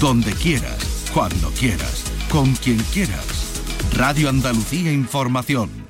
donde quieras, cuando quieras, con quien quieras. Radio Andalucía Información.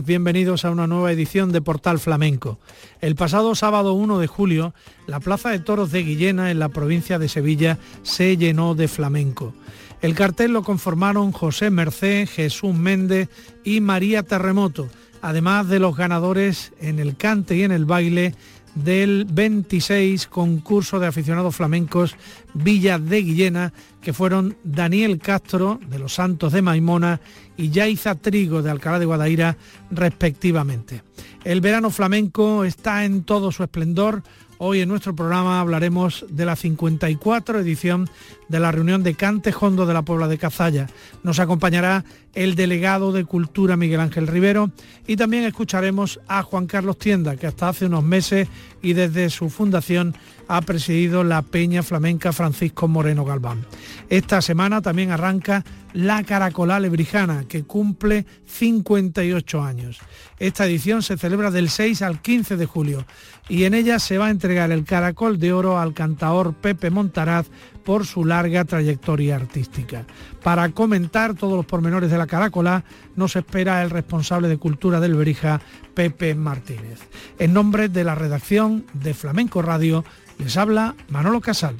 Bienvenidos a una nueva edición de Portal Flamenco. El pasado sábado 1 de julio, la Plaza de Toros de Guillena, en la provincia de Sevilla, se llenó de flamenco. El cartel lo conformaron José Mercé, Jesús Méndez y María Terremoto, además de los ganadores en el cante y en el baile del 26 concurso de aficionados flamencos Villa de Guillena, que fueron Daniel Castro de los Santos de Maimona y Yaiza Trigo de Alcalá de Guadaira, respectivamente. El verano flamenco está en todo su esplendor. Hoy en nuestro programa hablaremos de la 54 edición de la reunión de Cantejondo de la Puebla de Cazalla. Nos acompañará el delegado de Cultura Miguel Ángel Rivero y también escucharemos a Juan Carlos Tienda, que hasta hace unos meses y desde su fundación ha presidido la Peña Flamenca Francisco Moreno Galván. Esta semana también arranca la Caracolá Lebrijana, que cumple 58 años. Esta edición se celebra del 6 al 15 de julio y en ella se va a entregar el Caracol de Oro al cantaor Pepe Montaraz por su larga trayectoria artística. Para comentar todos los pormenores de la Caracolá nos espera el responsable de Cultura del Berija, Pepe Martínez. En nombre de la redacción de Flamenco Radio, les habla Manolo Casal.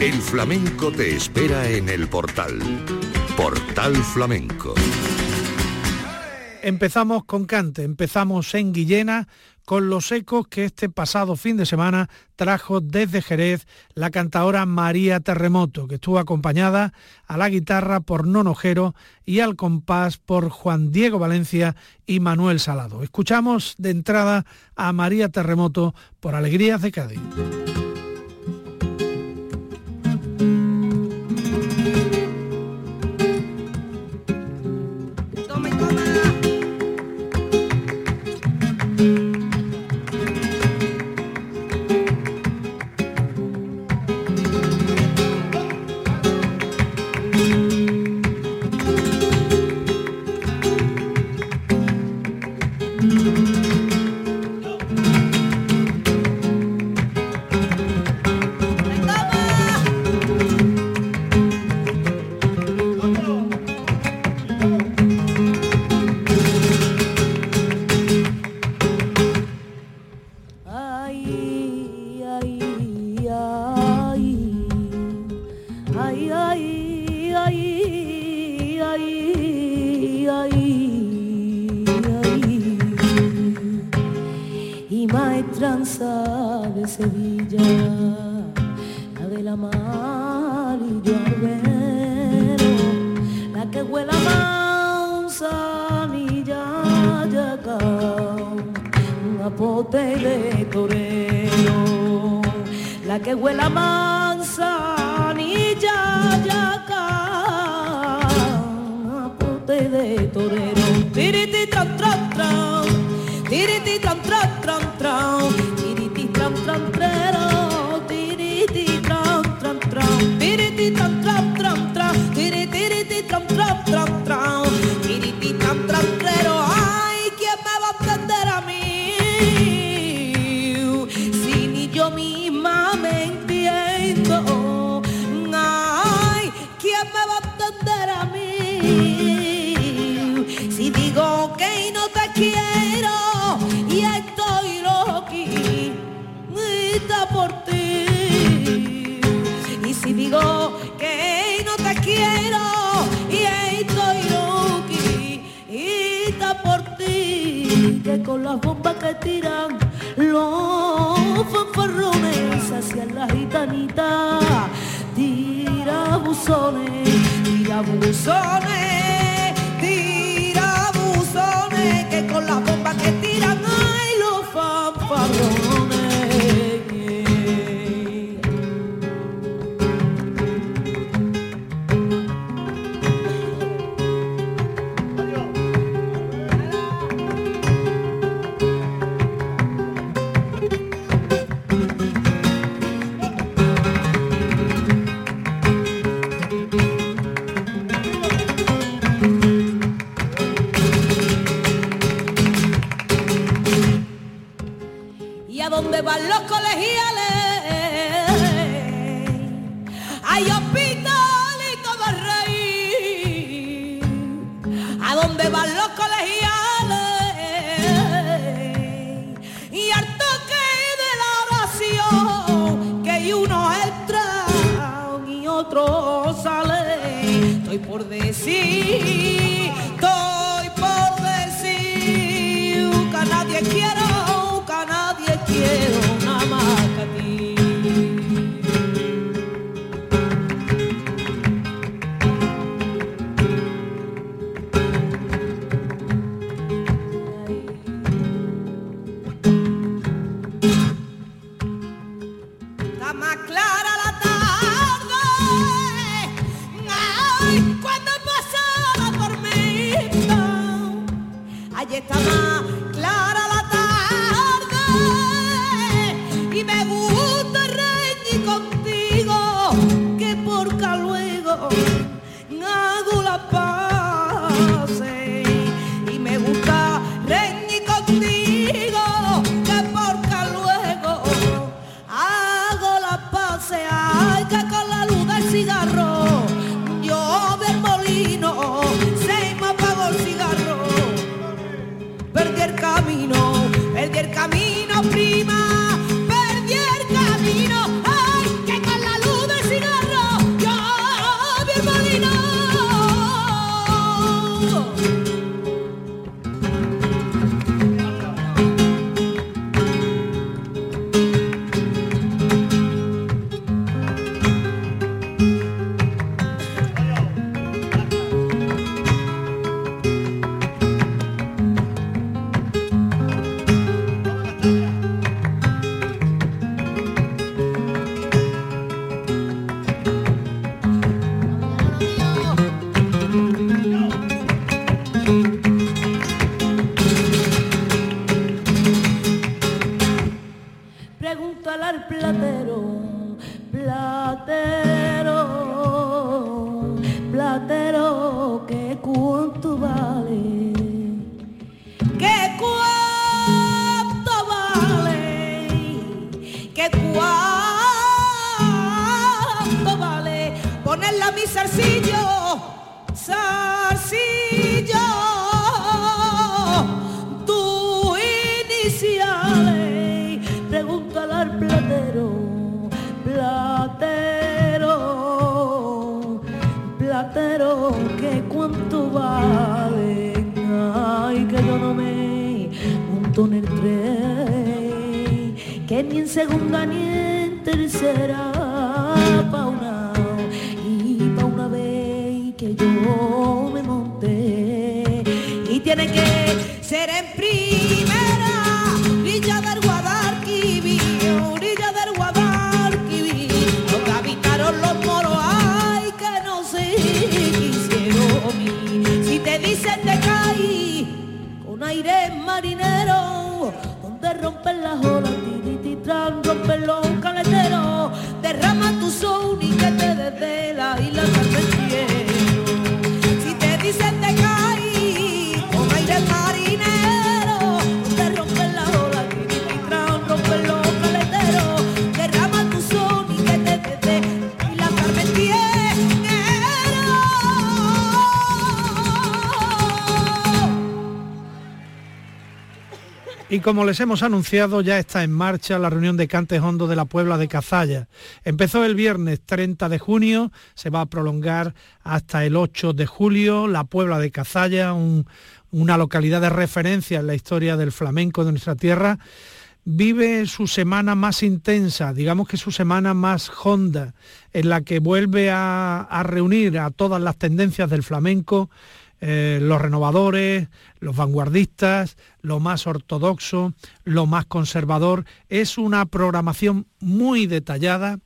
El flamenco te espera en el portal. Portal Flamenco. Empezamos con cante, empezamos en Guillena con los ecos que este pasado fin de semana trajo desde Jerez la cantadora María Terremoto, que estuvo acompañada a la guitarra por Nonojero y al compás por Juan Diego Valencia y Manuel Salado. Escuchamos de entrada a María Terremoto por Alegrías de Cádiz. amarilla, la del amarillo albero, la que huela manzanilla, yaca, un apote de torero, la que huela manzanilla, yaca, un apote de torero, tiriti tran tran tran, tiriti tran tran tran tran, tiriti tran tran. que los fanfarrones hacia la gitanita. Tira buzones, tira buzones, tira buzones, que con la bomba que aire marinero, donde rompen las olas, tirititran, rompen los caleteros, derrama tu son y que te desde la isla Y como les hemos anunciado, ya está en marcha la reunión de Cantes Hondo de la Puebla de Cazalla. Empezó el viernes 30 de junio, se va a prolongar hasta el 8 de julio. La Puebla de Cazalla, un- una localidad de referencia en la historia del flamenco de nuestra tierra, vive su semana más intensa, digamos que su semana más honda, en la que vuelve a reunir a todas las tendencias del flamenco, eh, los renovadores, los vanguardistas, lo más ortodoxo, lo más conservador. Es una programación muy detallada,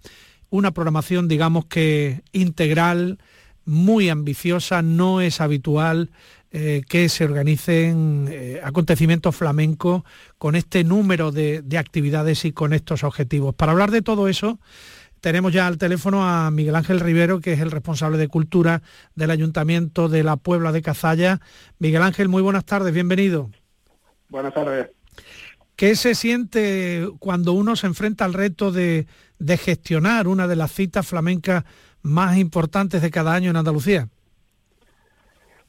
una programación, digamos que integral, muy ambiciosa, no es habitual eh, que se organicen eh, acontecimientos flamencos con este número de, de actividades y con estos objetivos. Para hablar de todo eso, tenemos ya al teléfono a Miguel Ángel Rivero, que es el responsable de Cultura del Ayuntamiento de la Puebla de Cazalla. Miguel Ángel, muy buenas tardes, bienvenido. Buenas tardes. ¿Qué se siente cuando uno se enfrenta al reto de, gestionar una de las citas flamencas más importantes de cada año en Andalucía?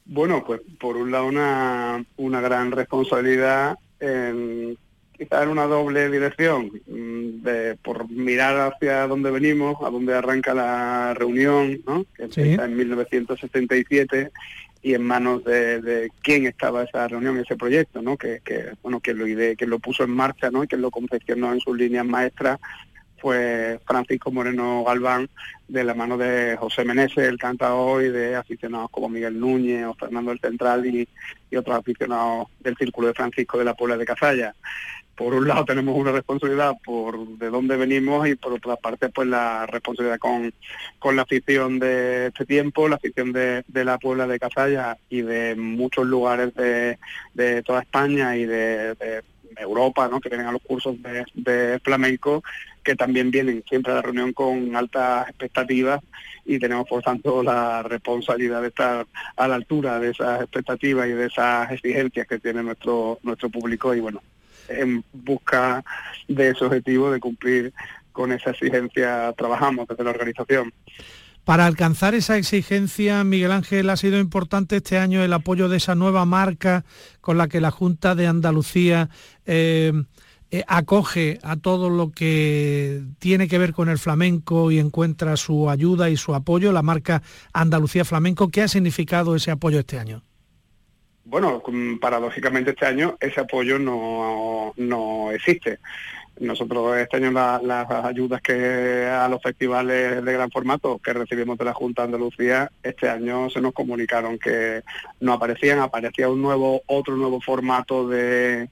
Bueno, pues por un lado una, una gran responsabilidad en quizás en una doble dirección, mm, de, por mirar hacia dónde venimos, a dónde arranca la reunión, ¿no? que empieza en 1977 y en manos de, quién estaba esa reunión, ese proyecto, ¿no? Que, bueno, que lo que lo puso en marcha, ¿no? Y que lo confeccionó en sus líneas maestras fue Francisco Moreno Galván, de la mano de José Meneses, el cantador, y de aficionados como Miguel Núñez o Fernando el Central y, y otros aficionados del Círculo de Francisco de la Puebla de Cazalla por un lado tenemos una responsabilidad por de dónde venimos y por otra parte pues la responsabilidad con, con la afición de este tiempo, la afición de, la Puebla de Cazalla y de muchos lugares de, de toda España y de, Europa, ¿no? que vienen a los cursos de, flamenco, que también vienen siempre a la reunión con altas expectativas y tenemos por tanto la responsabilidad de estar a la altura de esas expectativas y de esas exigencias que tiene nuestro nuestro público y bueno, en busca de ese objetivo de cumplir con esa exigencia trabajamos desde la organización. Para alcanzar esa exigencia, Miguel Ángel, ha sido importante este año el apoyo de esa nueva marca con la que la Junta de Andalucía eh, eh, acoge a todo lo que tiene que ver con el flamenco y encuentra su ayuda y su apoyo, la marca Andalucía Flamenco. ¿Qué ha significado ese apoyo este año? Bueno, paradójicamente este año ese apoyo no, no existe. Nosotros este año las ayudas que a los festivales de gran formato que recibimos de la Junta de Andalucía, este año se nos comunicaron que no aparecían, aparecía un nuevo, otro nuevo formato de,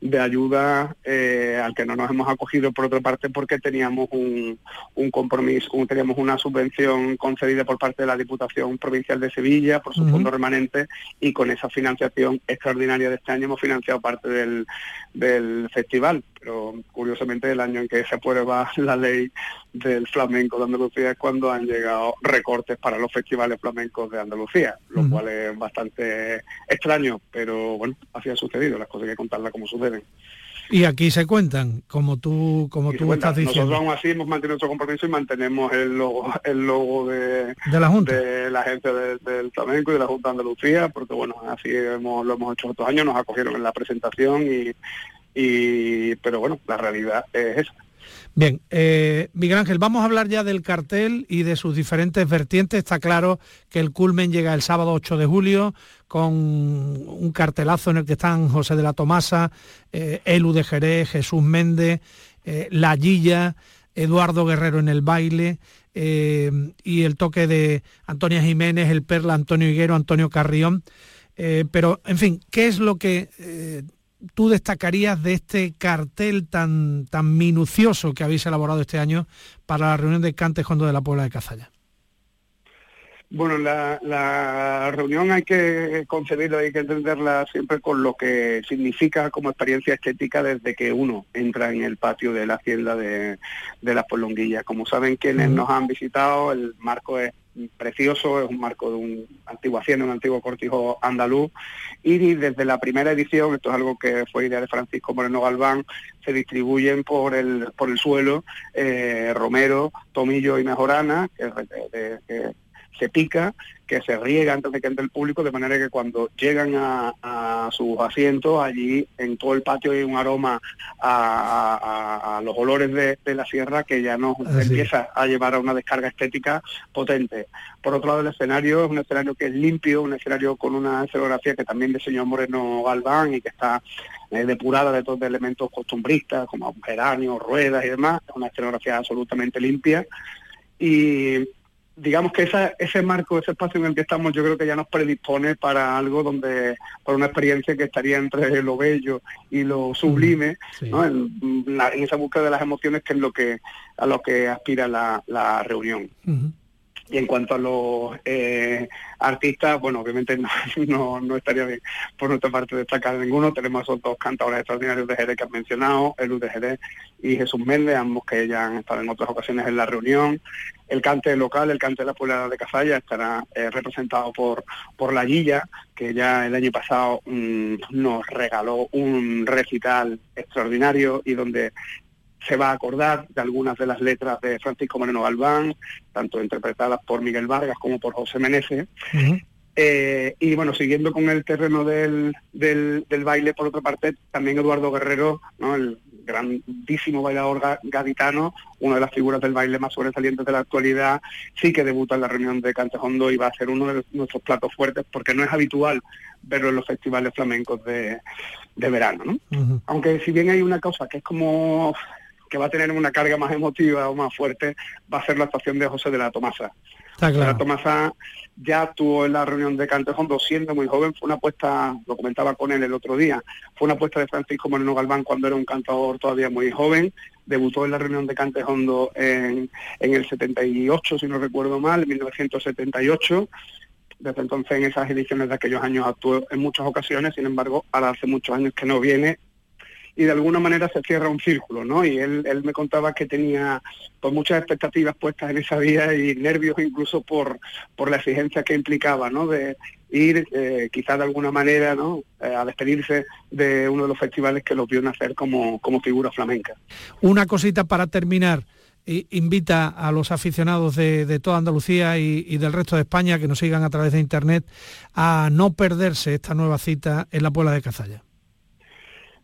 de ayuda eh, al que no nos hemos acogido por otra parte porque teníamos un, un compromiso, teníamos una subvención concedida por parte de la Diputación Provincial de Sevilla por su fondo remanente y con esa financiación extraordinaria de este año hemos financiado parte del, del festival pero curiosamente el año en que se aprueba la ley del flamenco de Andalucía es cuando han llegado recortes para los festivales flamencos de Andalucía, lo cual es bastante extraño, pero bueno, así ha sucedido, las cosas hay que contarlas como suceden. Y aquí se cuentan, como tú, como tú estás diciendo. Nosotros aún así hemos mantenido nuestro compromiso y mantenemos el logo, el logo de, la Junta, de la gente del flamenco y de la Junta de Andalucía, porque bueno, así hemos, lo hemos hecho estos años, nos acogieron en la presentación y, pero bueno, la realidad es esa. Bien, eh, Miguel Ángel, vamos a hablar ya del cartel y de sus diferentes vertientes. Está claro que el culmen llega el sábado 8 de julio con un cartelazo en el que están José de la Tomasa, eh, Elu de Jerez, Jesús Méndez, eh, La Guilla, Eduardo Guerrero en el baile y el toque de Antonia Jiménez, el Perla, Antonio Higuero, Antonio Carrión. pero, en fin, ¿qué es lo que tú destacarías de este cartel tan, tan minucioso que habéis elaborado este año para la reunión de Cantes Hondo de la Puebla de Cazalla? Bueno, la, reunión hay que concebirla, hay que entenderla siempre con lo que significa como experiencia estética desde que uno entra en el patio de la hacienda de, de las Polonguillas. Como saben quienes nos han visitado, el marco es precioso, es un marco de un antiguo hacienda, un antiguo cortijo andaluz, y desde la primera edición, esto es algo que fue idea de Francisco Moreno Galván, se distribuyen por el, por el suelo eh, romero, tomillo y mejorana, que, se pica, que se riega antes de que entre el público, de manera que cuando llegan a, sus asientos, allí en todo el patio hay un aroma a, los olores de, la sierra que ya nos empieza a llevar a una descarga estética potente. Por otro lado, el escenario es un escenario que es limpio, un escenario con una escenografía que también diseñó Moreno Galván y que está eh, depurada de todos los elementos costumbristas, como geranios, ruedas y demás, una escenografía absolutamente limpia. Y digamos que ese marco, ese espacio en el que estamos, yo creo que ya nos predispone para algo donde, para una experiencia que estaría entre lo bello y lo sublime, en, esa búsqueda de las emociones que es lo que a lo que aspira la, reunión. Y en cuanto a los eh, artistas, bueno, obviamente no, no, estaría bien por nuestra parte destacar ninguno. Tenemos esos dos cantadores extraordinarios de Jerez que han mencionado, Elu de Jerez y Jesús Méndez, ambos que ya han estado en otras ocasiones en la reunión. El cante local, el cante de la Puebla de Cazalla, estará eh, representado por, por la Guilla, que ya el año pasado mm, nos regaló un recital extraordinario y donde se va a acordar de algunas de las letras de Francisco Moreno Galván, tanto interpretadas por Miguel Vargas como por José Meneses. Eh, y bueno, siguiendo con el terreno del, del, baile, por otra parte, también Eduardo Guerrero, ¿no? el grandísimo bailador gaditano, una de las figuras del baile más sobresalientes de la actualidad, sí que debuta en la reunión de Cantejondo y va a ser uno de nuestros platos fuertes, porque no es habitual verlo en los festivales flamencos de, verano. ¿no? Aunque si bien hay una cosa que es como que va a tener una carga más emotiva o más fuerte, va a ser la actuación de José de la Tomasa. La Tomasa ya actuó en la reunión de Cantejondo siendo muy joven, fue una apuesta, lo comentaba con él el otro día, fue una apuesta de Francisco Moreno Galván cuando era un cantador todavía muy joven, debutó en la reunión de Cantejondo en, en el 78, si no recuerdo mal, en 1978, desde entonces en esas ediciones de aquellos años actuó en muchas ocasiones, sin embargo, ahora hace muchos años que no viene y de alguna manera se cierra un círculo, ¿no? Y él, él me contaba que tenía pues muchas expectativas puestas en esa vía y nervios incluso por, por la exigencia que implicaba, ¿no? De ir eh, quizás de alguna manera, ¿no? Eh, a despedirse de uno de los festivales que lo vio nacer como, como figura flamenca. Una cosita para terminar invita a los aficionados de, toda Andalucía y, y, del resto de España que nos sigan a través de internet a no perderse esta nueva cita en la Puebla de Cazalla.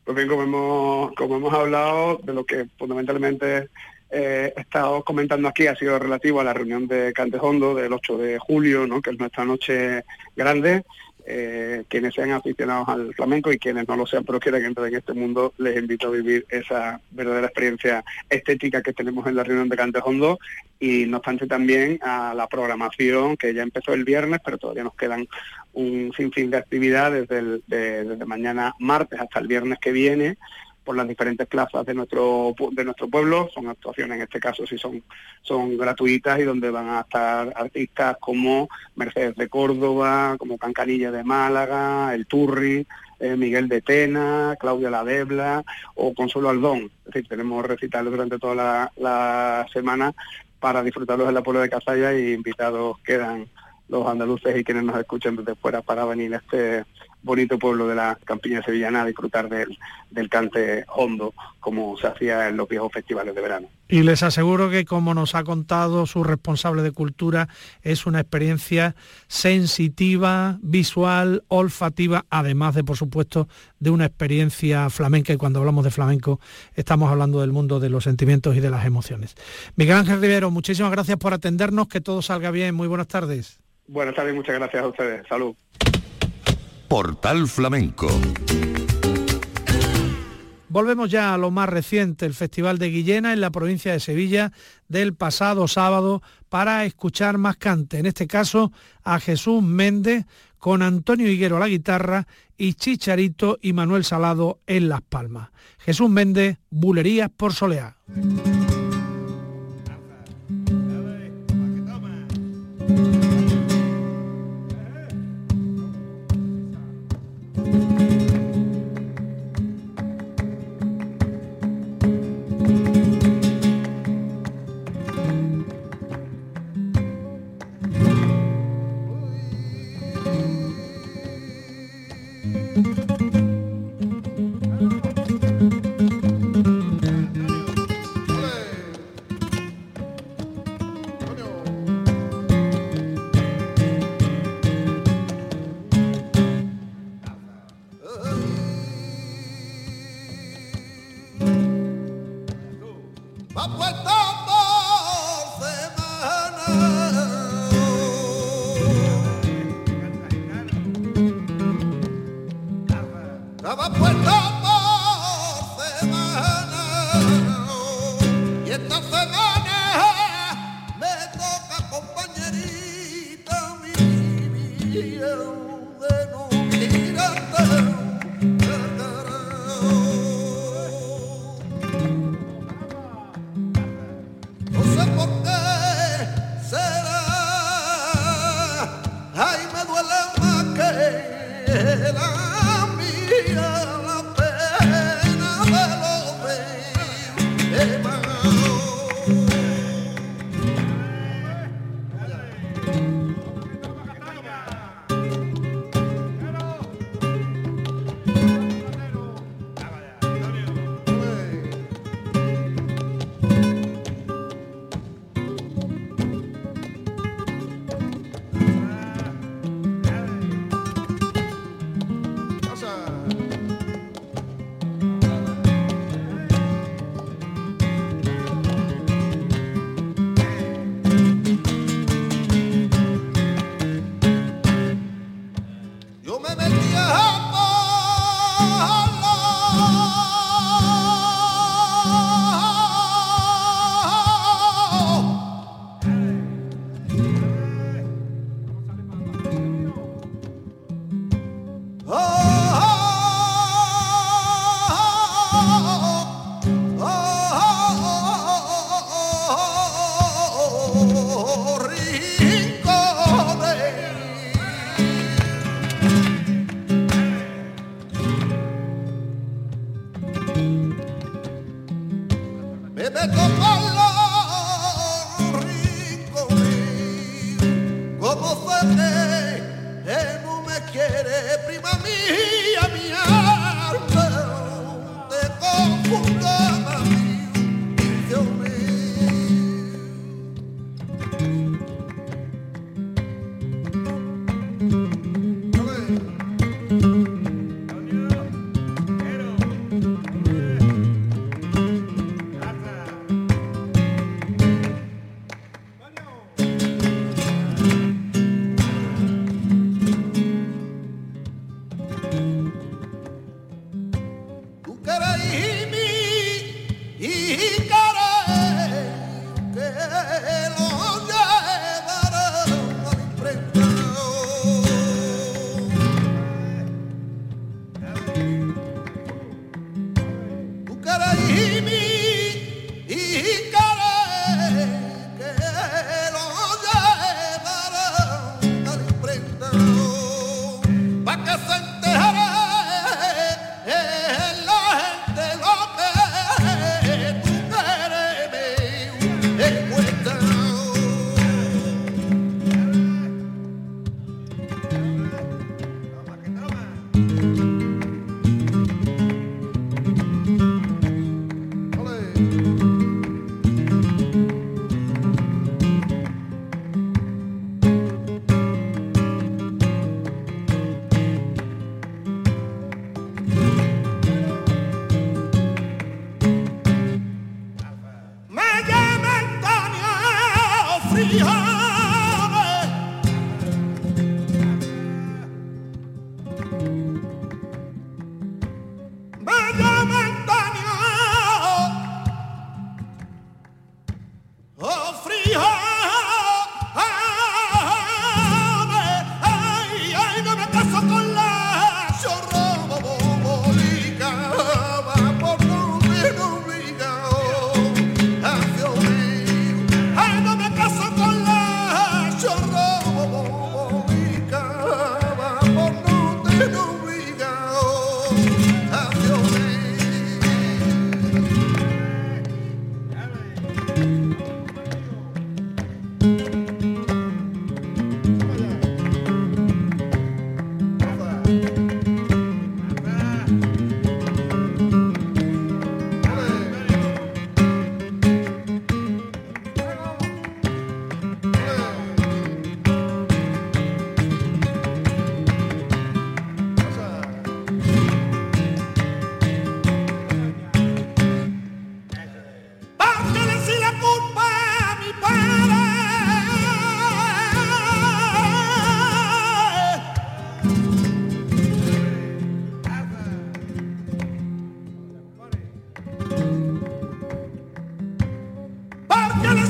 Pues bien, como hemos, como hemos hablado, de lo que fundamentalmente eh, he estado comentando aquí ha sido relativo a la reunión de Cantejondo del 8 de julio, ¿no? que es nuestra noche grande, eh, quienes sean aficionados al flamenco y quienes no lo sean pero quieran entrar en este mundo, les invito a vivir esa verdadera experiencia estética que tenemos en la reunión de Cantejondo y no obstante también a la programación que ya empezó el viernes, pero todavía nos quedan un sinfín de actividades desde, mañana martes hasta el viernes que viene por las diferentes plazas de nuestro de nuestro pueblo. Son actuaciones, en este caso sí son, son gratuitas y donde van a estar artistas como Mercedes de Córdoba, como Cancanilla de Málaga, El Turri, eh, Miguel de Tena, Claudia La Debla o Consuelo Aldón. Es decir, tenemos recitales durante toda la, la semana para disfrutarlos en la pueblo de Casalla y invitados quedan los andaluces y quienes nos escuchan desde fuera para venir a este bonito pueblo de la campiña sevillana a disfrutar del, del cante hondo como se hacía en los viejos festivales de verano. Y les aseguro que como nos ha contado su responsable de cultura, es una experiencia sensitiva, visual, olfativa, además de por supuesto de una experiencia flamenca y cuando hablamos de flamenco estamos hablando del mundo de los sentimientos y de las emociones. Miguel Ángel Rivero, muchísimas gracias por atendernos, que todo salga bien, muy buenas tardes. Buenas tardes, muchas gracias a ustedes. Salud. Portal Flamenco. Volvemos ya a lo más reciente, el Festival de Guillena en la provincia de Sevilla del pasado sábado para escuchar más cante, en este caso a Jesús Méndez con Antonio Higuero a la guitarra y Chicharito y Manuel Salado en Las Palmas. Jesús Méndez, Bulerías por Soleá. up the?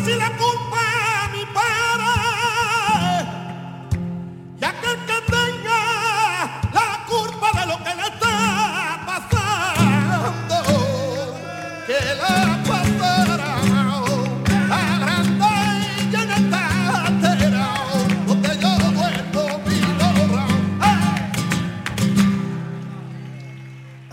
si la culpa.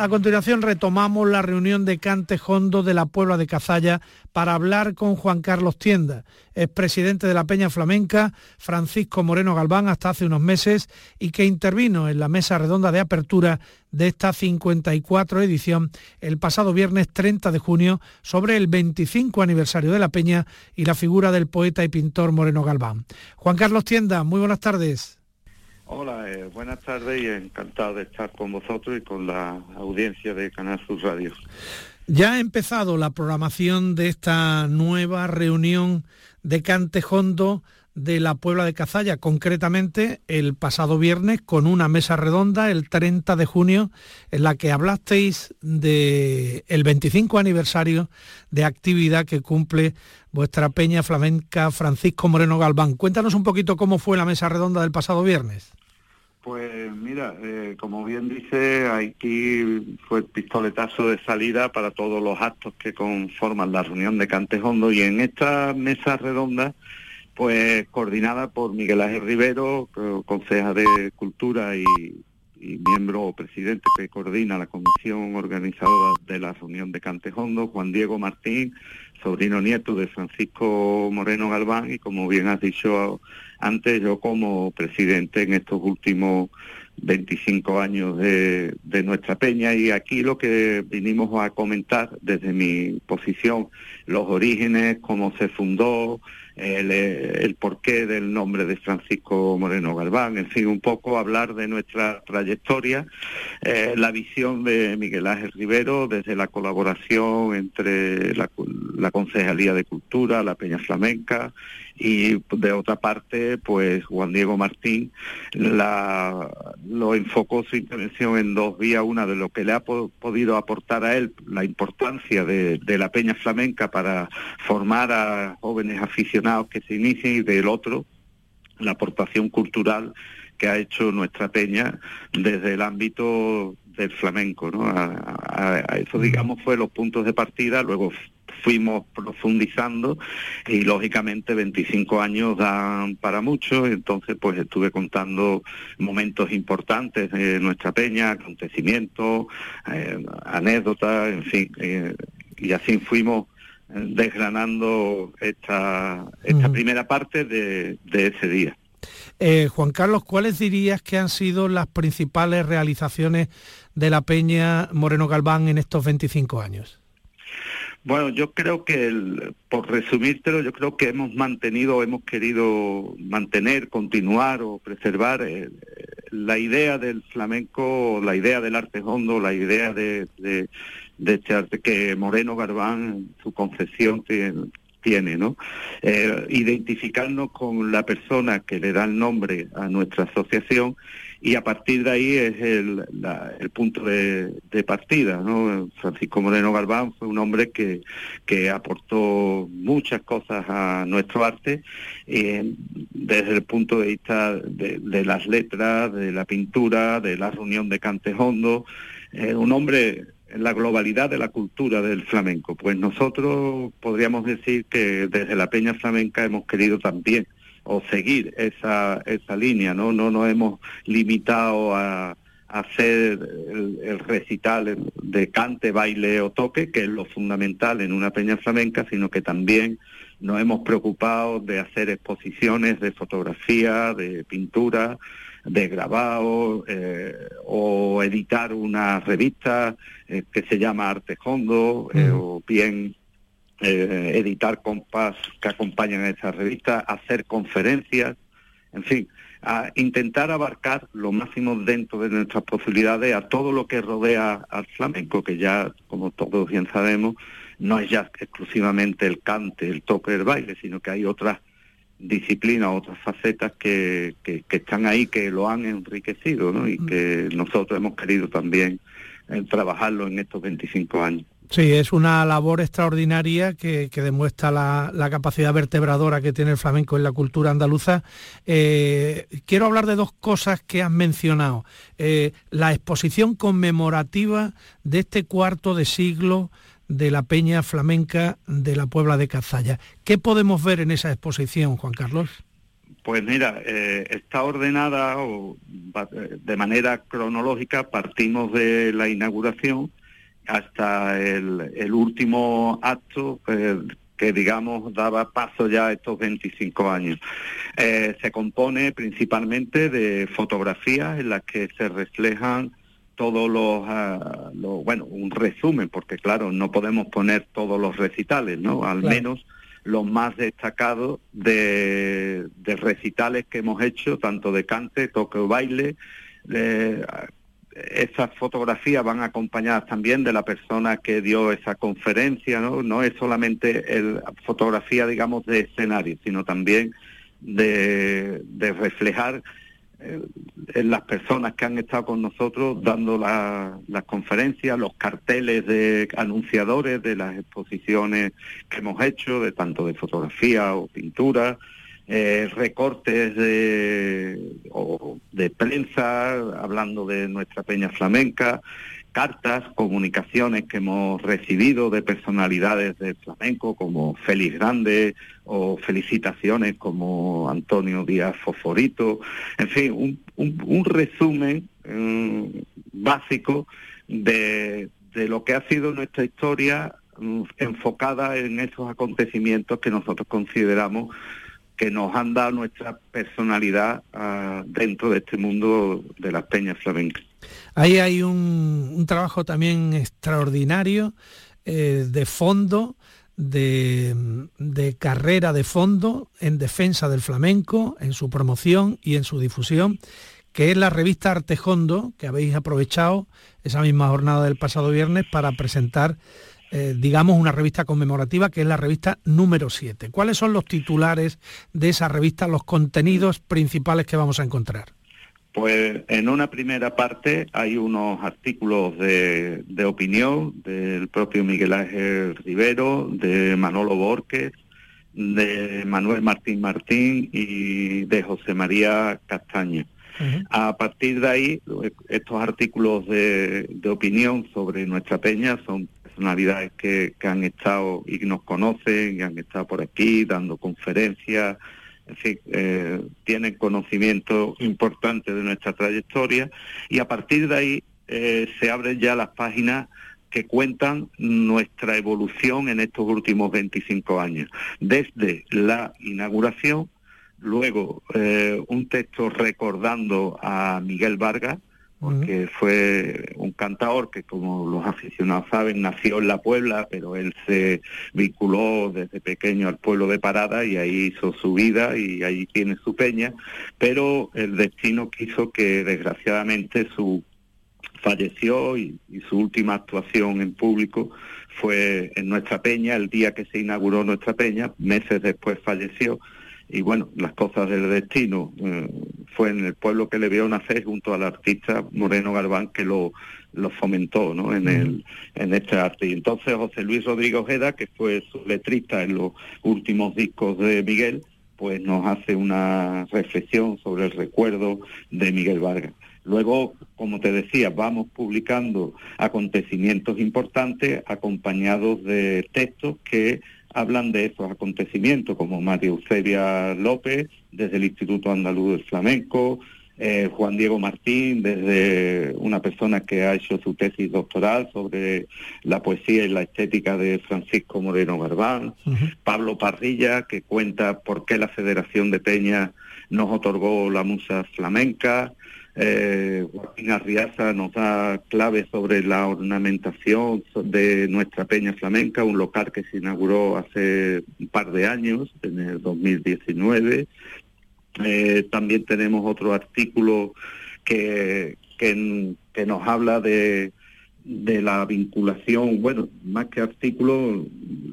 A continuación retomamos la reunión de Cantejondo de la Puebla de Cazalla para hablar con Juan Carlos Tienda, expresidente de la Peña Flamenca, Francisco Moreno Galván hasta hace unos meses y que intervino en la mesa redonda de apertura de esta 54 edición el pasado viernes 30 de junio sobre el 25 aniversario de la Peña y la figura del poeta y pintor Moreno Galván. Juan Carlos Tienda, muy buenas tardes. Hola, eh, buenas tardes y encantado de estar con vosotros y con la audiencia de Canal Sur Radio. Ya ha empezado la programación de esta nueva reunión de Cantejondo de la Puebla de Cazalla, concretamente el pasado viernes con una mesa redonda el 30 de junio en la que hablasteis de el 25 aniversario de actividad que cumple vuestra peña flamenca Francisco Moreno Galván. Cuéntanos un poquito cómo fue la mesa redonda del pasado viernes. Pues mira, eh, como bien dice, aquí fue el pistoletazo de salida para todos los actos que conforman la reunión de Cantejondo y en esta mesa redonda, pues coordinada por Miguel Ángel Rivero, conseja de Cultura y, y miembro o presidente que coordina la comisión organizadora de la reunión de Cantejondo, Juan Diego Martín, sobrino nieto de Francisco Moreno Galván y como bien has dicho antes, yo como presidente en estos últimos 25 años de, de, nuestra peña. Y aquí lo que vinimos a comentar desde mi posición, los orígenes, cómo se fundó, el, porqué del nombre de Francisco Moreno Galván, en fin, un poco hablar de nuestra trayectoria, eh, la visión de Miguel Ángel Rivero desde la colaboración entre la, la Concejalía de Cultura, la Peña Flamenca, y de otra parte, pues Juan Diego Martín la, lo enfocó su intervención en dos vías, una de lo que le ha podido aportar a él la importancia de, de, la peña flamenca para formar a jóvenes aficionados que se inicien y del otro la aportación cultural que ha hecho nuestra peña desde el ámbito del flamenco, ¿no? A, a, eso, digamos, fue los puntos de partida, luego fuimos profundizando y lógicamente 25 años dan para mucho, entonces pues estuve contando momentos importantes de nuestra peña, acontecimientos, eh, anécdotas, en fin, eh, y así fuimos desgranando esta, esta primera parte de, de ese día. Eh, Juan Carlos, ¿cuáles dirías que han sido las principales realizaciones de la Peña Moreno Galván en estos 25 años? Bueno, yo creo que, el, por resumírtelo, yo creo que hemos mantenido, hemos querido mantener, continuar o preservar eh, la idea del flamenco, la idea del arte hondo, la idea de, de, de que Moreno Garbán, su concepción, tiene, ¿no? Eh, identificarnos con la persona que le da el nombre a nuestra asociación y a partir de ahí es el, el punto de, partida, ¿no? Francisco Moreno Galván fue un hombre que, que aportó muchas cosas a nuestro arte eh, desde el punto de vista de, las letras, de la pintura, de la reunión de Cantejondo, eh, un hombre la globalidad de la cultura del flamenco. Pues nosotros podríamos decir que desde la Peña Flamenca hemos querido también o seguir esa, esa línea, ¿no? No nos hemos limitado a, hacer el, recital de cante, baile o toque, que es lo fundamental en una peña flamenca, sino que también nos hemos preocupado de hacer exposiciones de fotografía, de pintura, de grabado eh, o editar una revista eh, que se llama Arte Hondo eh, mm. o bien editar compas que acompañan a esa revista, hacer conferencias, en fin, a intentar abarcar lo máximo dentro de nuestras posibilidades a todo lo que rodea al flamenco, que ya, como todos bien sabemos, no es ya exclusivamente el cante, el toque, el baile, sino que hay otras disciplinas, otras facetas que, que, están ahí, que lo han enriquecido, ¿no? Y mm. que nosotros hemos querido también eh, trabajarlo en estos 25 años. Sí, es una labor extraordinaria que, que demuestra la, la, capacidad vertebradora que tiene el flamenco en la cultura andaluza. Eh, quiero hablar de dos cosas que has mencionado. Eh, la exposición conmemorativa de este cuarto de siglo de la Peña Flamenca de la Puebla de Cazalla. ¿Qué podemos ver en esa exposición, Juan Carlos? Pues mira, eh, está ordenada o, de manera cronológica, partimos de la inauguración hasta el, último acto eh, que digamos daba paso ya a estos 25 años. Eh, se compone principalmente de fotografías en las que se reflejan todos ah, los, bueno, un resumen, porque claro, no podemos poner todos los recitales, ¿no? Al menos los más destacados de, de, recitales que hemos hecho, tanto de cante, toque o baile. esas fotografías van acompañadas también de la persona que dio esa conferencia, ¿no? No es solamente el, fotografía, digamos, de escenario, sino también de, de reflejar las personas que han estado con nosotros dando las conferencias, los carteles de anunciadores de las exposiciones que hemos hecho, de tanto de fotografía o pintura, eh, recortes de, de prensa hablando de nuestra peña flamenca, cartas, comunicaciones que hemos recibido de personalidades del flamenco como Félix Grande o felicitaciones como Antonio Díaz Fosforito, en fin, un, resumen mm, básico de, lo que ha sido nuestra historia mm, enfocada en esos acontecimientos que nosotros consideramos que nos han dado nuestra personalidad ah, dentro de este mundo de las peñas flamencas. Ahí hay un, trabajo también extraordinario eh, de fondo, de, carrera de fondo en defensa del flamenco, en su promoción y en su difusión, que es la revista Artejondo, que habéis aprovechado esa misma jornada del pasado viernes para presentar eh, digamos, una revista conmemorativa que es la revista número 7. ¿Cuáles son los titulares de esa revista, los contenidos principales que vamos a encontrar? Pues en una primera parte hay unos artículos de, opinión del propio Miguel Ángel Rivero, de Manolo Borges, de Manuel Martín Martín y de José María Castaño. A partir de ahí, estos artículos de, de, opinión sobre nuestra peña son personalidades que, han estado y nos conocen y han estado por aquí dando conferencias, en fin, eh, tienen conocimiento importante de nuestra trayectoria y a partir de ahí eh, se abren ya las páginas que cuentan nuestra evolución en estos últimos 25 años, desde la inauguración, luego eh, un texto recordando a Miguel Vargas, porque fue un cantador que, como los aficionados saben, nació en La Puebla, pero él se vinculó desde pequeño al pueblo de Parada y ahí hizo su vida y ahí tiene su peña, pero el destino quiso que desgraciadamente su falleció y, y su última actuación en público fue en nuestra peña, el día que se inauguró nuestra peña, meses después falleció y bueno, las cosas del destino. Eh, fue en el pueblo que le vio nacer junto al artista Moreno Galván que lo, lo fomentó ¿no? en, el, en este arte. Y entonces José Luis Rodríguez Ojeda, que fue su letrista en los últimos discos de Miguel, pues nos hace una reflexión sobre el recuerdo de Miguel Vargas. Luego, como te decía, vamos publicando acontecimientos importantes acompañados de textos que hablan de esos acontecimientos, como María Eusebia López, desde el Instituto Andaluz del Flamenco, eh, Juan Diego Martín, desde una persona que ha hecho su tesis doctoral sobre la poesía y la estética de Francisco Moreno Garbán, Pablo Parrilla, que cuenta por qué la Federación de Peña nos otorgó la musa flamenca, eh, Joaquín Arriaza nos da claves sobre la ornamentación de nuestra peña flamenca, un local que se inauguró hace un par de años, en el 2019. Eh, también tenemos otro artículo que, que, nos habla de, de la vinculación, bueno, más que artículo,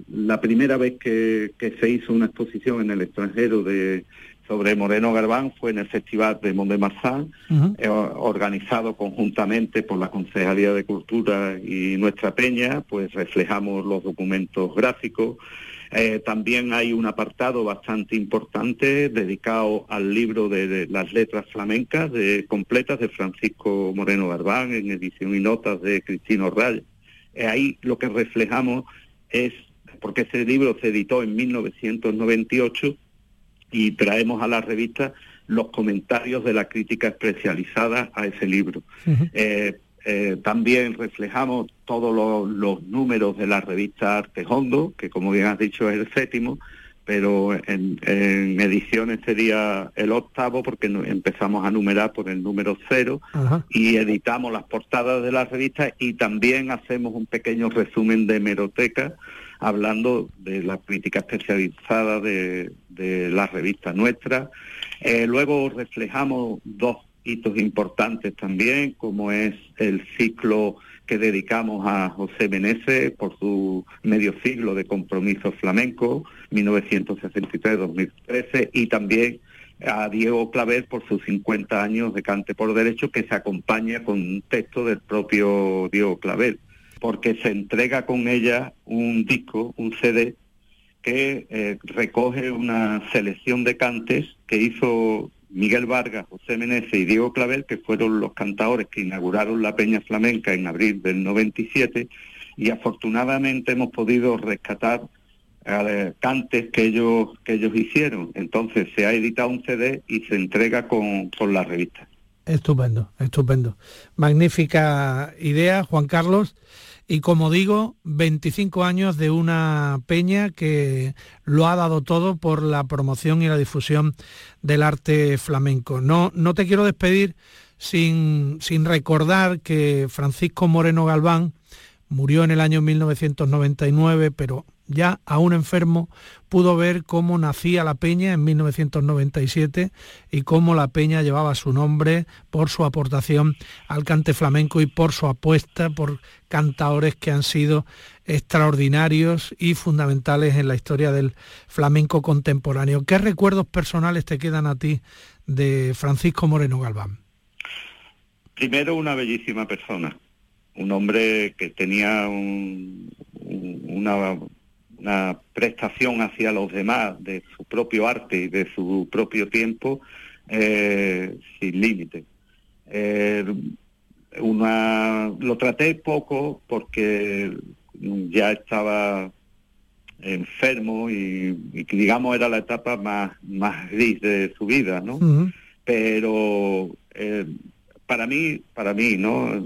la primera vez que, que se hizo una exposición en el extranjero de sobre Moreno Garbán fue en el Festival de Mont de Marsan, eh, organizado conjuntamente por la Concejalía de Cultura y nuestra peña, pues reflejamos los documentos gráficos. Eh, también hay un apartado bastante importante dedicado al libro de, las letras flamencas de, completas de Francisco Moreno Garbán en edición y notas de Cristino Ray. Eh, ahí lo que reflejamos es, porque ese libro se editó en 1998, y traemos a la revista los comentarios de la crítica especializada a ese libro. Eh, eh, también reflejamos todos los, números de la revista Artejondo, que como bien has dicho es el séptimo, pero en, ediciones sería el octavo porque empezamos a numerar por el número cero y editamos las portadas de la revista y también hacemos un pequeño resumen de hemeroteca hablando de la crítica especializada de, la revista nuestra. Eh, luego reflejamos dos hitos importantes también, como es el ciclo que dedicamos a José Meneses por su medio siglo de compromiso flamenco, 1963-2013, y también a Diego Claver por sus 50 años de cante por derecho, que se acompaña con un texto del propio Diego Claver porque se entrega con ella un disco, un CD, que eh, recoge una selección de cantes que hizo Miguel Vargas, José Meneses y Diego Clavel, que fueron los cantadores que inauguraron la Peña Flamenca en abril del 97, y afortunadamente hemos podido rescatar eh, cantes que ellos, que ellos hicieron. Entonces se ha editado un CD y se entrega con, con la revista. Estupendo, estupendo. Magnífica idea, Juan Carlos. y como digo, 25 años de una peña que lo ha dado todo por la promoción y la difusión del arte flamenco. No, no te quiero despedir sin, sin recordar que Francisco Moreno Galván murió en el año 1999, pero ya aún enfermo, pudo ver cómo nacía la peña en 1997 y cómo la peña llevaba su nombre por su aportación al cante flamenco y por su apuesta por cantaores que han sido extraordinarios y fundamentales en la historia del flamenco contemporáneo. ¿Qué recuerdos personales te quedan a ti de Francisco Moreno Galván? Primero, una bellísima persona, un hombre que tenía una una prestación hacia los demás de su propio arte y de su propio tiempo eh, sin límite. Eh, lo traté poco porque ya estaba enfermo y, digamos era la etapa más, más gris de su vida, ¿no? Pero eh, para mí, para mí, ¿no?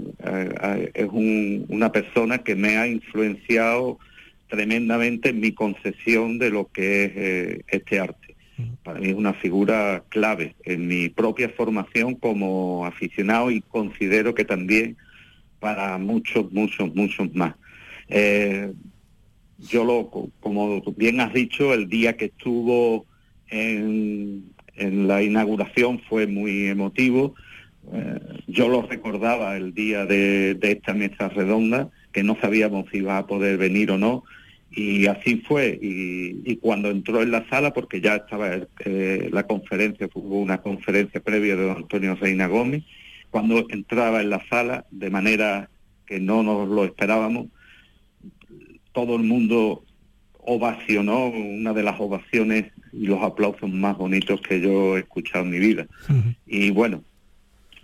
es una persona que me ha influenciado tremendamente en mi concepción de lo que es eh, este arte. Para mí es una figura clave en mi propia formación como aficionado y considero que también para muchos, muchos, muchos más. Eh, yo lo, como bien has dicho, el día que estuvo en, la inauguración fue muy emotivo. Eh, yo lo recordaba el día de, de esta mesa redonda, que no sabíamos si iba a poder venir o no, y así fue. Y, cuando entró en la sala, porque ya estaba eh, la conferencia, hubo una conferencia previa de don Antonio Reina Gómez, cuando entraba en la sala, de manera que no nos lo esperábamos, todo el mundo ovacionó, una de las ovaciones y los aplausos más bonitos que yo he escuchado en mi vida. Y bueno,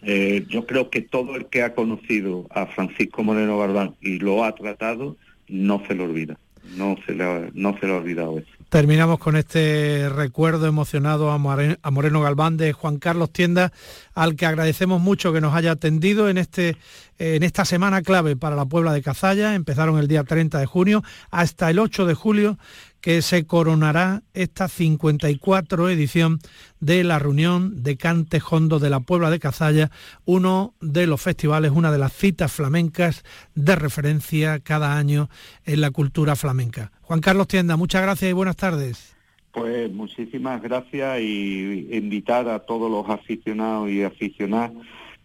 eh, yo creo que todo el que ha conocido a Francisco Moreno Barbán y lo ha tratado, no se lo olvida no se le no se le ha olvidado eso. Terminamos con este recuerdo emocionado a Moreno Galván de Juan Carlos Tienda, al que agradecemos mucho que nos haya atendido en, este, en esta semana clave para la Puebla de Cazalla. Empezaron el día 30 de junio hasta el 8 de julio que se coronará esta 54 edición de la reunión de Cante Hondo de la Puebla de Cazalla, uno de los festivales, una de las citas flamencas de referencia cada año en la cultura flamenca. Juan Carlos Tienda, muchas gracias y buenas tardes. Pues muchísimas gracias y invitar a todos los aficionados y aficionadas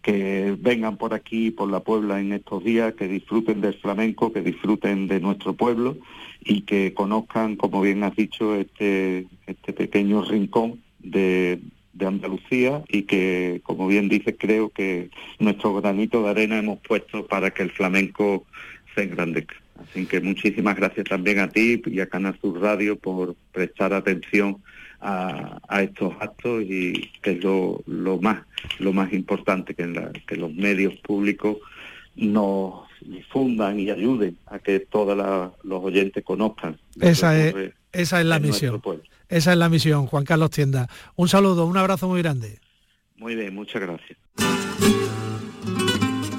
que vengan por aquí, por la Puebla en estos días, que disfruten del flamenco, que disfruten de nuestro pueblo y que conozcan, como bien has dicho, este, este pequeño rincón de, Andalucía y que, como bien dices, creo que nuestro granito de arena hemos puesto para que el flamenco se engrandezca. Así que muchísimas gracias también a ti y a Canal Sur Radio por prestar atención a, estos actos y que es lo, más lo más importante que, en que los medios públicos nos difundan y ayuden a que todos los oyentes conozcan. Esa es, esa es la misión. Esa es la misión, Juan Carlos Tienda. Un saludo, un abrazo muy grande. Muy bien, muchas gracias.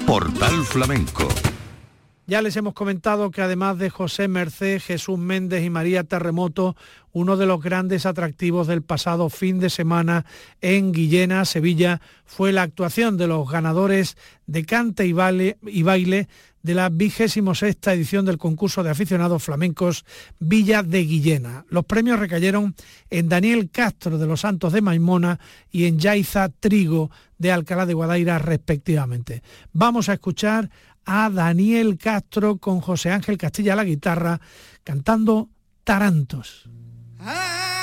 Portal Flamenco ya les hemos comentado que además de José Merced, Jesús Méndez y María Terremoto, uno de los grandes atractivos del pasado fin de semana en Guillena, Sevilla, fue la actuación de los ganadores de cante y baile, de la vigésimo sexta edición del concurso de aficionados flamencos Villa de Guillena. Los premios recayeron en Daniel Castro de los Santos de Maimona y en Yaiza Trigo de Alcalá de Guadaira respectivamente. Vamos a escuchar a Daniel Castro con José Ángel Castilla a la guitarra cantando Tarantos. cielo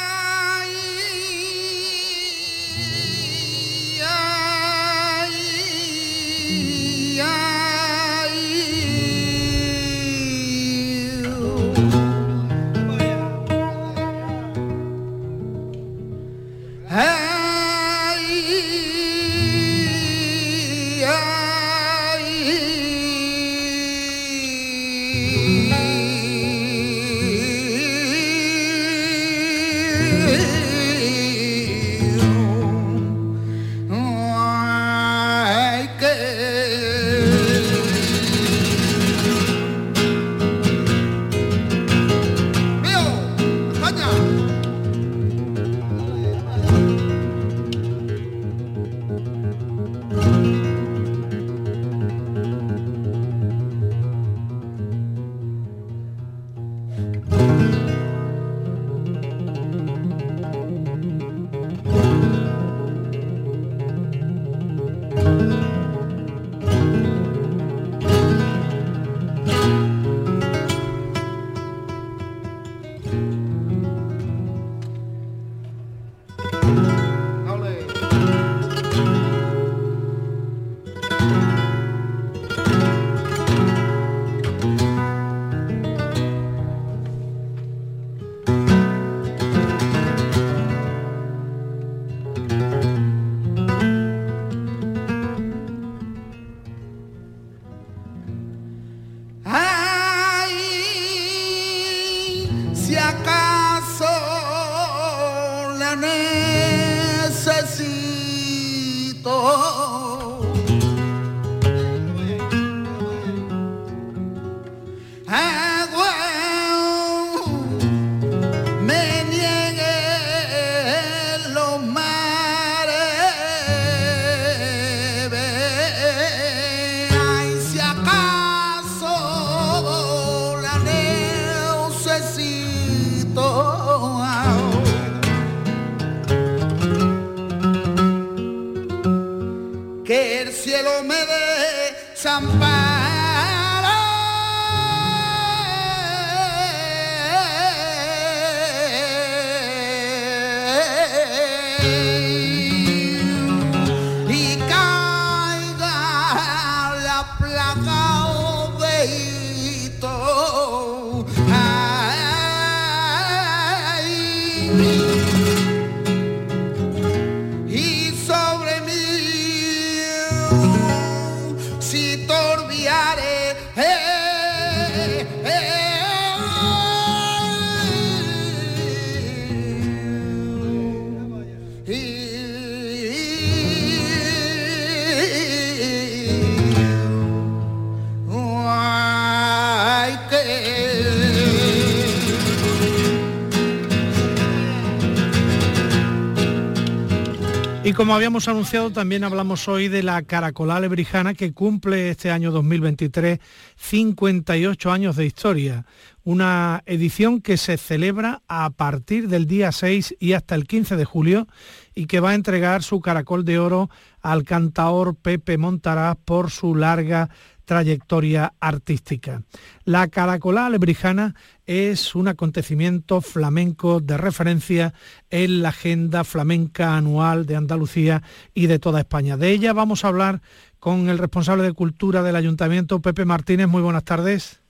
como habíamos anunciado, también hablamos hoy de la Caracolá Lebrijana que cumple este año 2023 58 años de historia. Una edición que se celebra a partir del día 6 y hasta el 15 de julio y que va a entregar su caracol de oro al cantaor Pepe Montaraz por su larga trayectoria artística. La Caracolá Lebrijana es un acontecimiento flamenco de referencia en la agenda flamenca anual de Andalucía y de toda España. De ella vamos a hablar con el responsable de Cultura del Ayuntamiento, Pepe Martínez. Muy buenas tardes.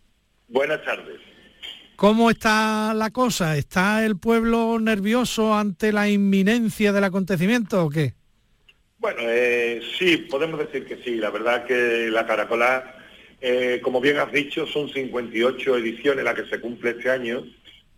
Buenas tardes. ¿Cómo está la cosa? ¿Está el pueblo nervioso ante la inminencia del acontecimiento o qué? Bueno, eh, sí, podemos decir que sí. La verdad que la Caracolá, eh, como bien has dicho, son 58 ediciones las que se cumple este año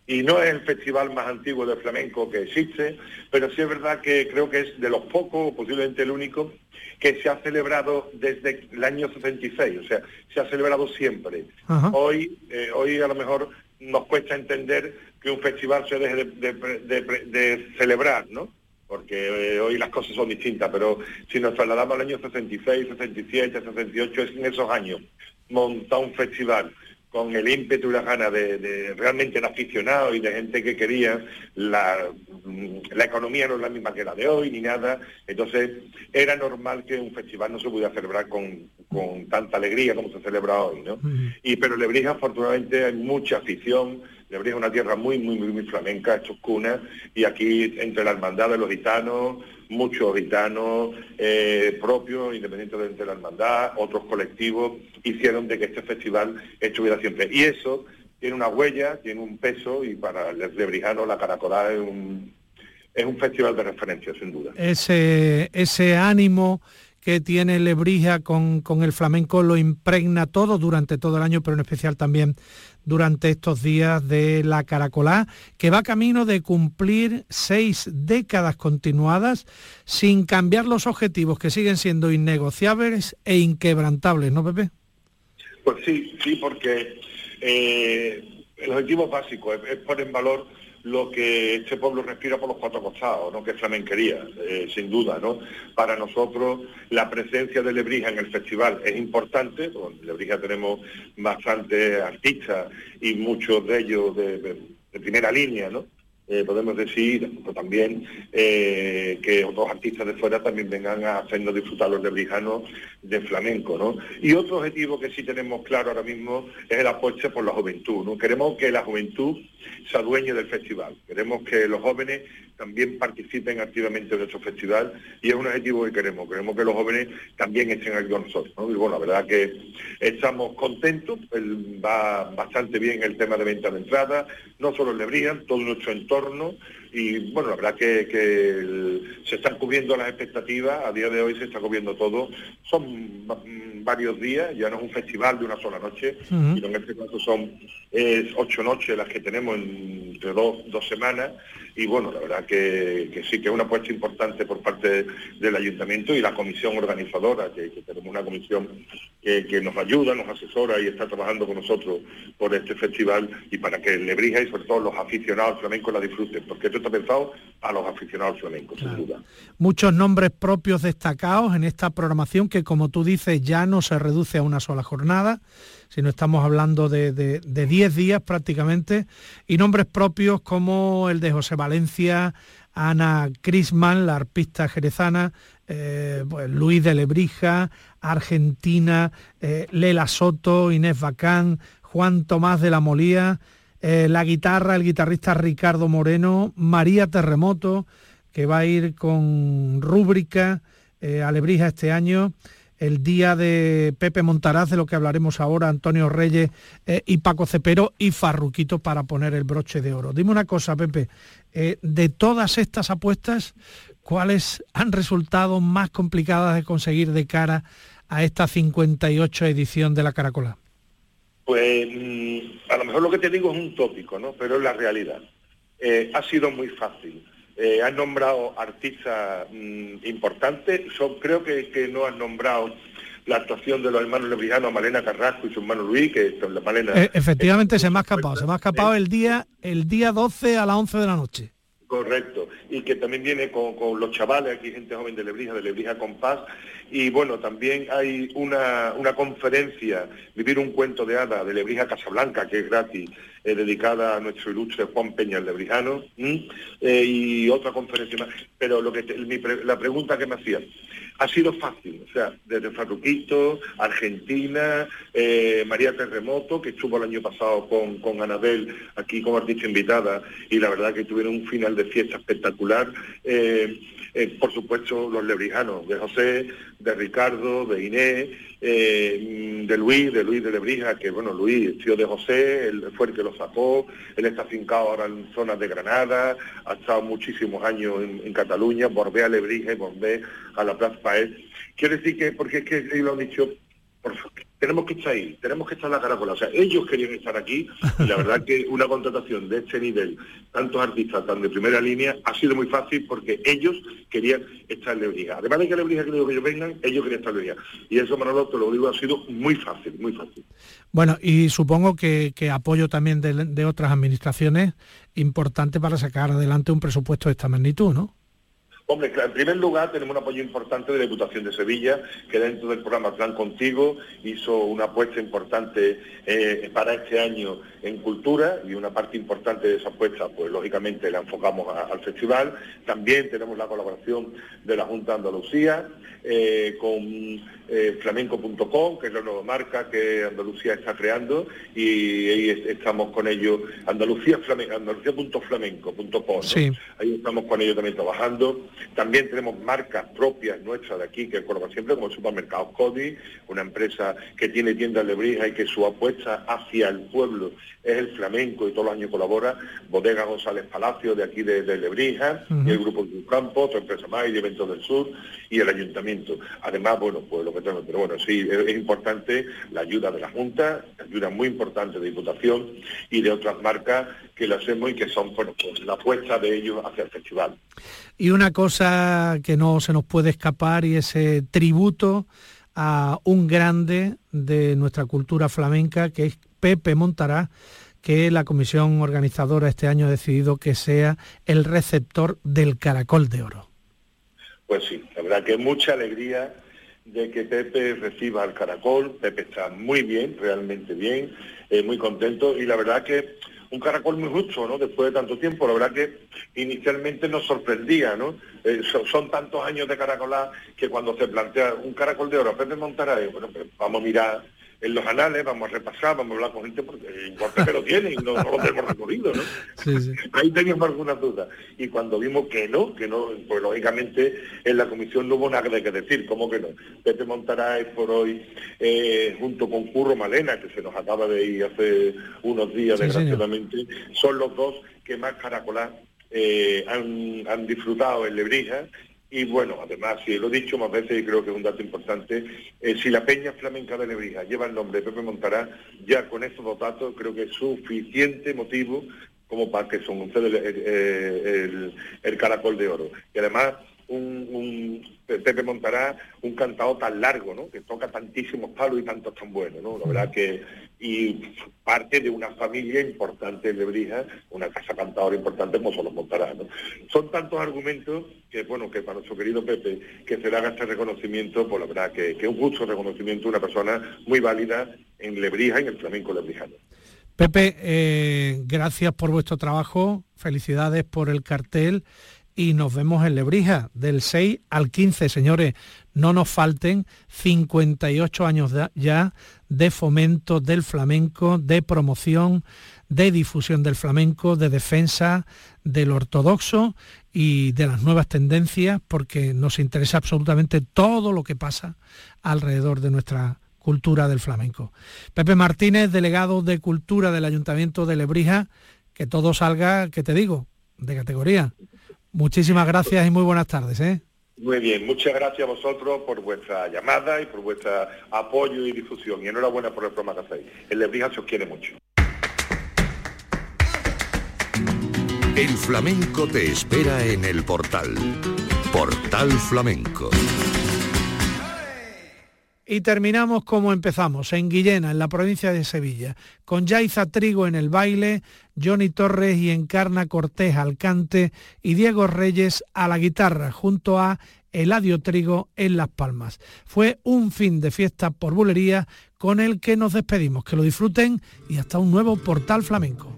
y no es el festival más antiguo de flamenco que existe, pero sí es verdad que creo que es de los pocos, posiblemente el único, que se ha celebrado desde el año 76, o sea, se ha celebrado siempre. Ajá. Hoy, eh, hoy a lo mejor nos cuesta entender que un festival se deje de, de- de- de celebrar, ¿no? Porque eh, hoy las cosas son distintas, pero si nos trasladamos al año 66, 67, 68, es en esos años montar un festival con el ímpetu y las ganas de, de realmente de aficionados y de gente que quería, la, mm, la economía no es la misma que la de hoy ni nada, entonces era normal que un festival no se pudiera celebrar con, con tanta alegría como se celebra hoy, ¿no? Y pero en Lebrija afortunadamente hay mucha afición, Lebrija es una tierra muy, muy, muy, muy flamenca, esto es cuna, y aquí entre la hermandad de los gitanos, muchos gitanos eh, propios, independientes de la hermandad, otros colectivos, hicieron de que este festival estuviera siempre. Y eso tiene una huella, tiene un peso, y para el lebrijano la Caracolá es un, es un festival de referencia, sin duda. Ese, ese ánimo que tiene Lebrija con, con el flamenco lo impregna todo durante todo el año, pero en especial también durante estos días de la Caracolá, que va camino de cumplir seis décadas continuadas sin cambiar los objetivos que siguen siendo innegociables e inquebrantables, ¿no, Pepe? Pues sí, sí, porque eh, el objetivo básico es, es poner en valor lo que este pueblo respira por los cuatro costados, ¿no? que es flamenquería, eh, sin duda. ¿no? Para nosotros la presencia de Lebrija en el festival es importante, en Lebrija tenemos bastantes artistas y muchos de ellos de- de primera línea, ¿no? Eh, podemos decir también eh, que otros artistas de fuera también vengan a hacernos disfrutar los lebrijanos de flamenco, ¿no? Y otro objetivo que sí tenemos claro ahora mismo es el apuesta por la juventud, ¿no? Queremos que la juventud se adueñe del festival, queremos que los jóvenes también participen activamente en nuestro festival y es un objetivo que queremos, queremos que los jóvenes también estén aquí con nosotros, ¿no? Y bueno, la verdad que estamos contentos, va bastante bien el tema de venta de entradas, no solo en Lebrija, todo nuestro entorno y bueno, la verdad que, que el- se están cubriendo las expectativas, a día de hoy se está cubriendo todo, son mm, varios días, ya no es un festival de una sola noche, sino en este caso son eh, ocho noches las que tenemos entre dos, dos semanas. Y bueno, la verdad que, que sí que es una apuesta importante por parte del ayuntamiento y la comisión organizadora, que, que tenemos una comisión que, que nos ayuda, nos asesora y está trabajando con nosotros por este festival y para que Lebrija y sobre todo los aficionados flamencos la disfruten, porque esto está pensado a los aficionados flamencos, sin duda. Muchos nombres propios destacados en esta programación que, como tú dices, ya no se reduce a una sola jornada, sino estamos hablando de 10 días prácticamente, y nombres propios como el de José Valencia, Ana Crisman, la arpista jerezana, eh, pues Luis de Lebrija, Argentina, eh, Lela Soto, Inés Bacán, Juan Tomás de la Molía, eh, la guitarra, el guitarrista Ricardo Moreno, María Terremoto, que va a ir con rúbrica a Lebrija este año, el día de Pepe Montaraz, de lo que hablaremos ahora, Antonio Reyes y Paco Cepero y Farruquito para poner el broche de oro. Dime una cosa, Pepe, de todas estas apuestas, ¿cuáles han resultado más complicadas de conseguir de cara a esta 58 edición de la Caracola? Pues mm, a lo mejor lo que te digo es un tópico, ¿no? Pero es la realidad. Eh, ha sido muy fácil. Eh, han nombrado artistas mm, importantes, creo que, no han nombrado la actuación de los hermanos lebrijanos Malena Carrasco y su hermano Luis, que son la Malena... Eh, efectivamente se me ha escapado, se me ha escapado el día, el día 12 a las 11 de la noche. Correcto, y que también viene con, los chavales, aquí gente joven de Lebrija, de Lebrija Compás, y bueno, también hay una, conferencia, Vivir un cuento de hada, de Lebrija Casablanca, que es gratis, eh, dedicada a nuestro ilustre Juan Peña el Lebrijano, eh, y otra conferencia más. Pero lo que la pregunta que me hacía, ha sido fácil, o sea, desde Farruquito, Argentina, eh, María Terremoto, que estuvo el año pasado con, con Anabel aquí como artista invitada, y la verdad que tuvieron un final de fiesta espectacular. Eh, eh, por supuesto, los lebrijanos, de José, de Ricardo, de Inés, eh, de Luis, de Luis de Lebrija, que bueno, Luis, tío de José, el que lo sacó, él está afincado ahora en zonas de Granada, ha estado muchísimos años en, Cataluña, volvé a Lebrija y volvé a la Plaza Paez. Quiero decir que, porque es que lo han dicho, por, tenemos que estar ahí, tenemos que estar en la caracola. O sea, ellos querían estar aquí y la verdad que una contratación de este nivel, tantos artistas tan de primera línea, ha sido muy fácil porque ellos querían estar en Lebrija. Además de que Lebrija quería que ellos vengan, ellos querían estar en Lebrija. Y eso, Manolo, te lo digo, ha sido muy fácil, muy fácil. Bueno, y supongo que, apoyo también de, de otras administraciones importante para sacar adelante un presupuesto de esta magnitud, ¿no? Hombre, en primer lugar tenemos un apoyo importante de la Diputación de Sevilla, que dentro del programa Plan Contigo hizo una apuesta importante eh, para este año en cultura y una parte importante de esa apuesta, pues lógicamente la enfocamos al festival. También tenemos la colaboración de la Junta de Andalucía eh, con eh, flamenco.com, que es la nueva marca que Andalucía está creando y ahí estamos con ellos, Andalucía, Andalucía.flamenco.com, ahí estamos con ellos también trabajando. También tenemos marcas propias nuestras de aquí, que coloca siempre, como el supermercado Cody, una empresa que tiene tiendas de Lebrija y que su apuesta hacia el pueblo es el flamenco y todos los años colabora. Bodega González Palacio, de aquí de, Lebrija, y el Grupo Campo, otra empresa más, y de Eventos del Sur, y el Ayuntamiento. Además, bueno, pues lo pero bueno, sí, es, importante la ayuda de la Junta, ayuda muy importante de Diputación y de otras marcas que lo hacemos y que son, bueno, pues la apuesta de ellos hacia el festival. Y una cosa que no se nos puede escapar y ese tributo a un grande de nuestra cultura flamenca, que es Pepe Montará, que la comisión organizadora este año ha decidido que sea el receptor del Caracol de Oro. Pues sí, la verdad que mucha alegría de que Pepe reciba el Caracol. Pepe está muy bien, realmente bien, eh, muy contento y la verdad que un caracol muy justo, ¿no? Después de tanto tiempo, la verdad que inicialmente nos sorprendía, ¿no? Eh, son, tantos años de caracolar que cuando se plantea un caracol de oro, Pepe Montaray, bueno, pues vamos a mirar en los anales, vamos a repasar, vamos a hablar con gente porque importa que lo tiene y no, lo tenemos recorrido, ¿no? Ahí teníamos algunas dudas. Y cuando vimos que no, que no, pues lógicamente en la comisión no hubo nada que decir, ¿cómo que no? Pepe Montaray por hoy, eh, junto con Curro Malena, que se nos acaba de ir hace unos días, desgraciadamente, son los dos que más caracolar eh, han, han, disfrutado en Lebrija y bueno, además, si lo he dicho más veces y creo que es un dato importante, eh, si la Peña Flamenca de Lebrija lleva el nombre de Pepe Montará, ya con estos dos datos creo que es suficiente motivo como para que son ustedes el, el, caracol de oro. Y además, un, Pepe Montará un cantado tan largo, ¿no? Que toca tantísimos palos y tantos tan buenos, ¿no? La verdad que y parte de una familia importante en Lebrija, una casa cantadora importante como son los Montará, ¿no? Son tantos argumentos que, bueno, que para nuestro querido Pepe, que se le haga este reconocimiento, pues la verdad que, es un justo reconocimiento de una persona muy válida en Lebrija, en el flamenco lebrijano. Pepe, eh, gracias por vuestro trabajo, felicidades por el cartel y nos vemos en Lebrija del 6 al 15, señores. No nos falten 58 años ya de fomento del flamenco, de promoción, de difusión del flamenco, de defensa del ortodoxo y de las nuevas tendencias, porque nos interesa absolutamente todo lo que pasa alrededor de nuestra cultura del flamenco. Pepe Martínez, delegado de Cultura del Ayuntamiento de Lebrija, que todo salga, que te digo, de categoría. Muchísimas gracias y muy buenas tardes. ¿eh? Muy bien, muchas gracias a vosotros por vuestra llamada y por vuestro apoyo y difusión. Y enhorabuena por el programa que hacéis. El Lebrija se os quiere mucho. El flamenco te espera en el portal. Portal Flamenco. Y terminamos como empezamos, en Guillena, en la provincia de Sevilla, con Yaiza Trigo en el baile, Johnny Torres y Encarna Cortés al cante y Diego Reyes a la guitarra, junto a Eladio Trigo en Las Palmas. Fue un fin de fiesta por bulería con el que nos despedimos. Que lo disfruten y hasta un nuevo portal flamenco.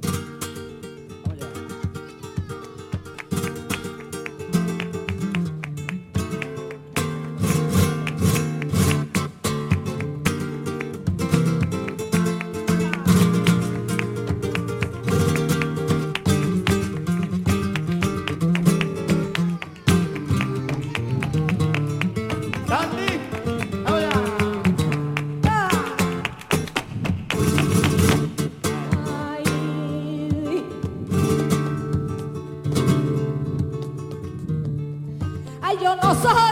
Yo